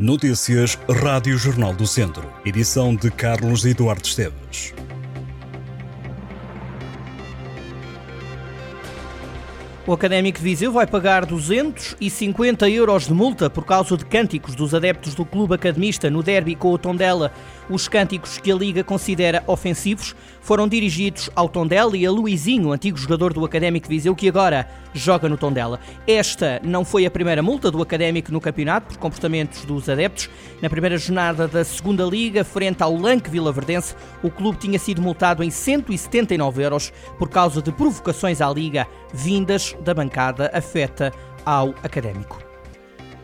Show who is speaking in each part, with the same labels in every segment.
Speaker 1: Notícias Rádio Jornal do Centro. Edição de Carlos Eduardo Esteves.
Speaker 2: O Académico de Viseu vai pagar 250 euros de multa por causa de cânticos dos adeptos do Clube Academista no derby com o Tondela. Os cânticos que a Liga considera ofensivos foram dirigidos ao Tondela e a Luizinho, antigo jogador do Académico de Viseu, que agora joga no Tondela. Esta não foi a primeira multa do Académico no campeonato por comportamentos dos adeptos. Na primeira jornada da segunda Liga, frente ao Lanque Vilaverdense, o clube tinha sido multado em 179 euros por causa de provocações à Liga vindas da bancada afeta ao Académico.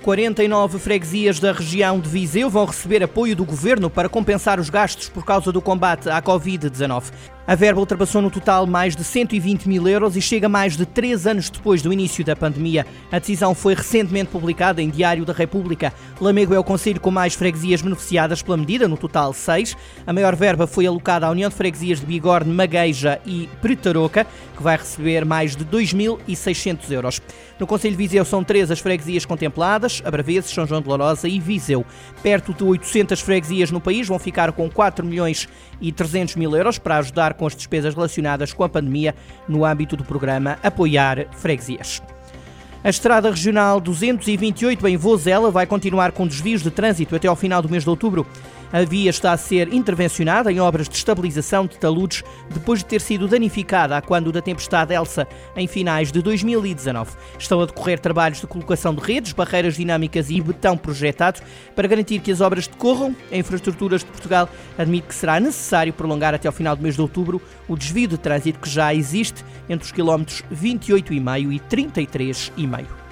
Speaker 2: 49 freguesias da região de Viseu vão receber apoio do governo para compensar os gastos por causa do combate à Covid-19. A verba ultrapassou no total mais de 120 mil euros e chega mais de três anos depois do início da pandemia. A decisão foi recentemente publicada em Diário da República. Lamego é o conselho com mais freguesias beneficiadas pela medida, no total seis. A maior verba foi alocada à União de Freguesias de Bigorne, Magueja e Pretaroca, que vai receber mais de 2.600 euros. No Conselho de Viseu são três as freguesias contempladas, Abraveses, São João de Lourosa e Viseu. Perto de 800 freguesias no país vão ficar com 4 milhões e 300 mil euros para ajudar com as despesas relacionadas com a pandemia no âmbito do programa Apoiar Freguesias. A Estrada Regional 228 em Vozela vai continuar com desvios de trânsito até ao final do mês de outubro. A via está a ser intervencionada em obras de estabilização de taludes depois de ter sido danificada a quando da tempestade Elsa em finais de 2019. Estão a decorrer trabalhos de colocação de redes, barreiras dinâmicas e betão projetado para garantir que as obras decorram. A Infraestruturas de Portugal admite que será necessário prolongar até ao final do mês de outubro o desvio de trânsito que já existe entre os quilómetros 28,5 e 33,5.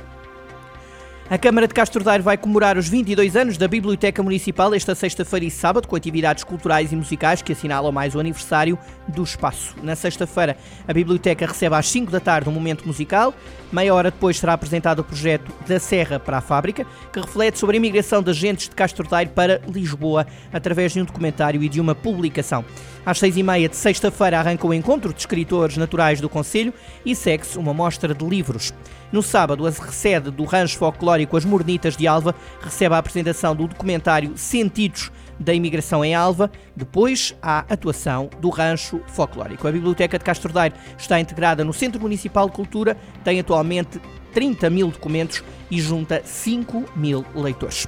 Speaker 2: A Câmara de Castro Daire vai comemorar os 22 anos da Biblioteca Municipal esta sexta-feira e sábado, com atividades culturais e musicais que assinalam mais o aniversário do espaço. Na sexta-feira, a Biblioteca recebe às 5 da tarde um momento musical. Meia hora depois será apresentado o projeto Da Serra para a Fábrica, que reflete sobre a imigração de agentes de Castro Daire para Lisboa, através de um documentário e de uma publicação. Às seis e meia de sexta-feira arranca o encontro de escritores naturais do Conselho e segue-se uma mostra de livros. No sábado, a sede do Rancho Folclórico As Mornitas de Alva recebe a apresentação do documentário Sentidos da Imigração em Alva. Depois, há atuação do Rancho Folclórico. A Biblioteca de Castro Daire está integrada no Centro Municipal de Cultura, tem atualmente 30 mil documentos e junta 5 mil leitores.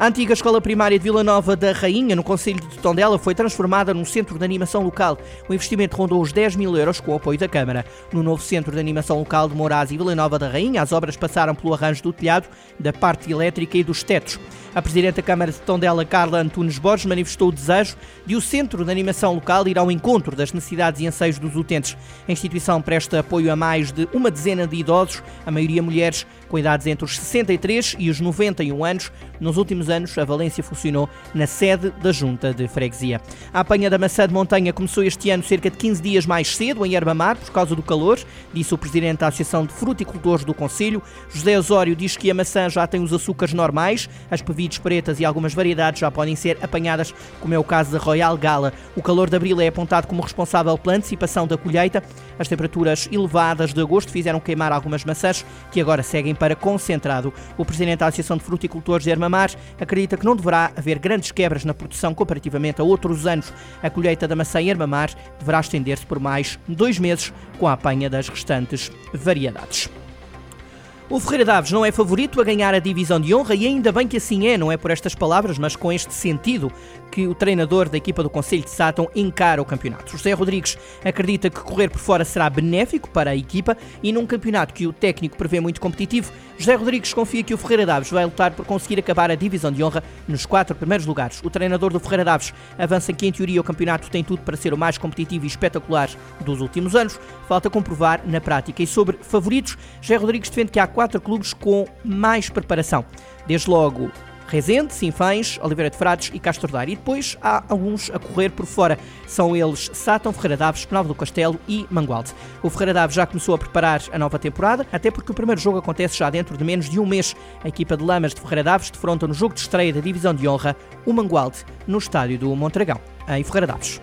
Speaker 2: A antiga escola primária de Vila Nova da Rainha, no Conselho de Tondela, foi transformada num centro de animação local. O investimento rondou os 10 mil euros com o apoio da Câmara. No novo centro de animação local de Moraes e Vila Nova da Rainha, as obras passaram pelo arranjo do telhado, da parte elétrica e dos tetos. A Presidente da Câmara de Tondela, Carla Antunes Borges, manifestou o desejo de o Centro de Animação Local ir ao encontro das necessidades e anseios dos utentes. A instituição presta apoio a mais de uma dezena de idosos, a maioria mulheres, com idades entre os 63 e os 91 anos. Nos últimos anos, a Valência funcionou na sede da Junta de Freguesia. A apanha da maçã de montanha começou este ano cerca de 15 dias mais cedo, em Herbamar, por causa do calor, disse o Presidente da Associação de Fruticultores do Conselho. José Osório diz que a maçã já tem os açúcares normais, as vides pretas e algumas variedades já podem ser apanhadas, como é o caso da Royal Gala. O calor de abril é apontado como responsável pela antecipação da colheita. As temperaturas elevadas de agosto fizeram queimar algumas maçãs, que agora seguem para concentrado. O presidente da Associação de Fruticultores de Armamar acredita que não deverá haver grandes quebras na produção comparativamente a outros anos. A colheita da maçã em Armamar deverá estender-se por mais dois meses, com a apanha das restantes variedades. O Ferreira Daves não é favorito a ganhar a divisão de honra e ainda bem que assim é, não é por estas palavras, mas com este sentido que o treinador da equipa do Conselho de Sátão encara o campeonato. José Rodrigues acredita que correr por fora será benéfico para a equipa e num campeonato que o técnico prevê muito competitivo, José Rodrigues confia que o Ferreira Daves vai lutar por conseguir acabar a divisão de honra nos quatro primeiros lugares. O treinador do Ferreira Daves avança que em teoria o campeonato tem tudo para ser o mais competitivo e espetacular dos últimos anos, falta comprovar na prática. E sobre favoritos, José Rodrigues defende que há quatro clubes com mais preparação. Desde logo Rezende, Sinfães, Oliveira de Frades e Castro Daire. E depois há alguns a correr por fora. São eles Sátão, Ferreira Daves, Penalva do Castelo e Mangualde. O Ferreira Daves já começou a preparar a nova temporada, até porque o primeiro jogo acontece já dentro de menos de um mês. A equipa de Lamas de Ferreira Daves defronta no jogo de estreia da Divisão de Honra o Mangualde, no estádio do Montragão, em Ferreira Daves.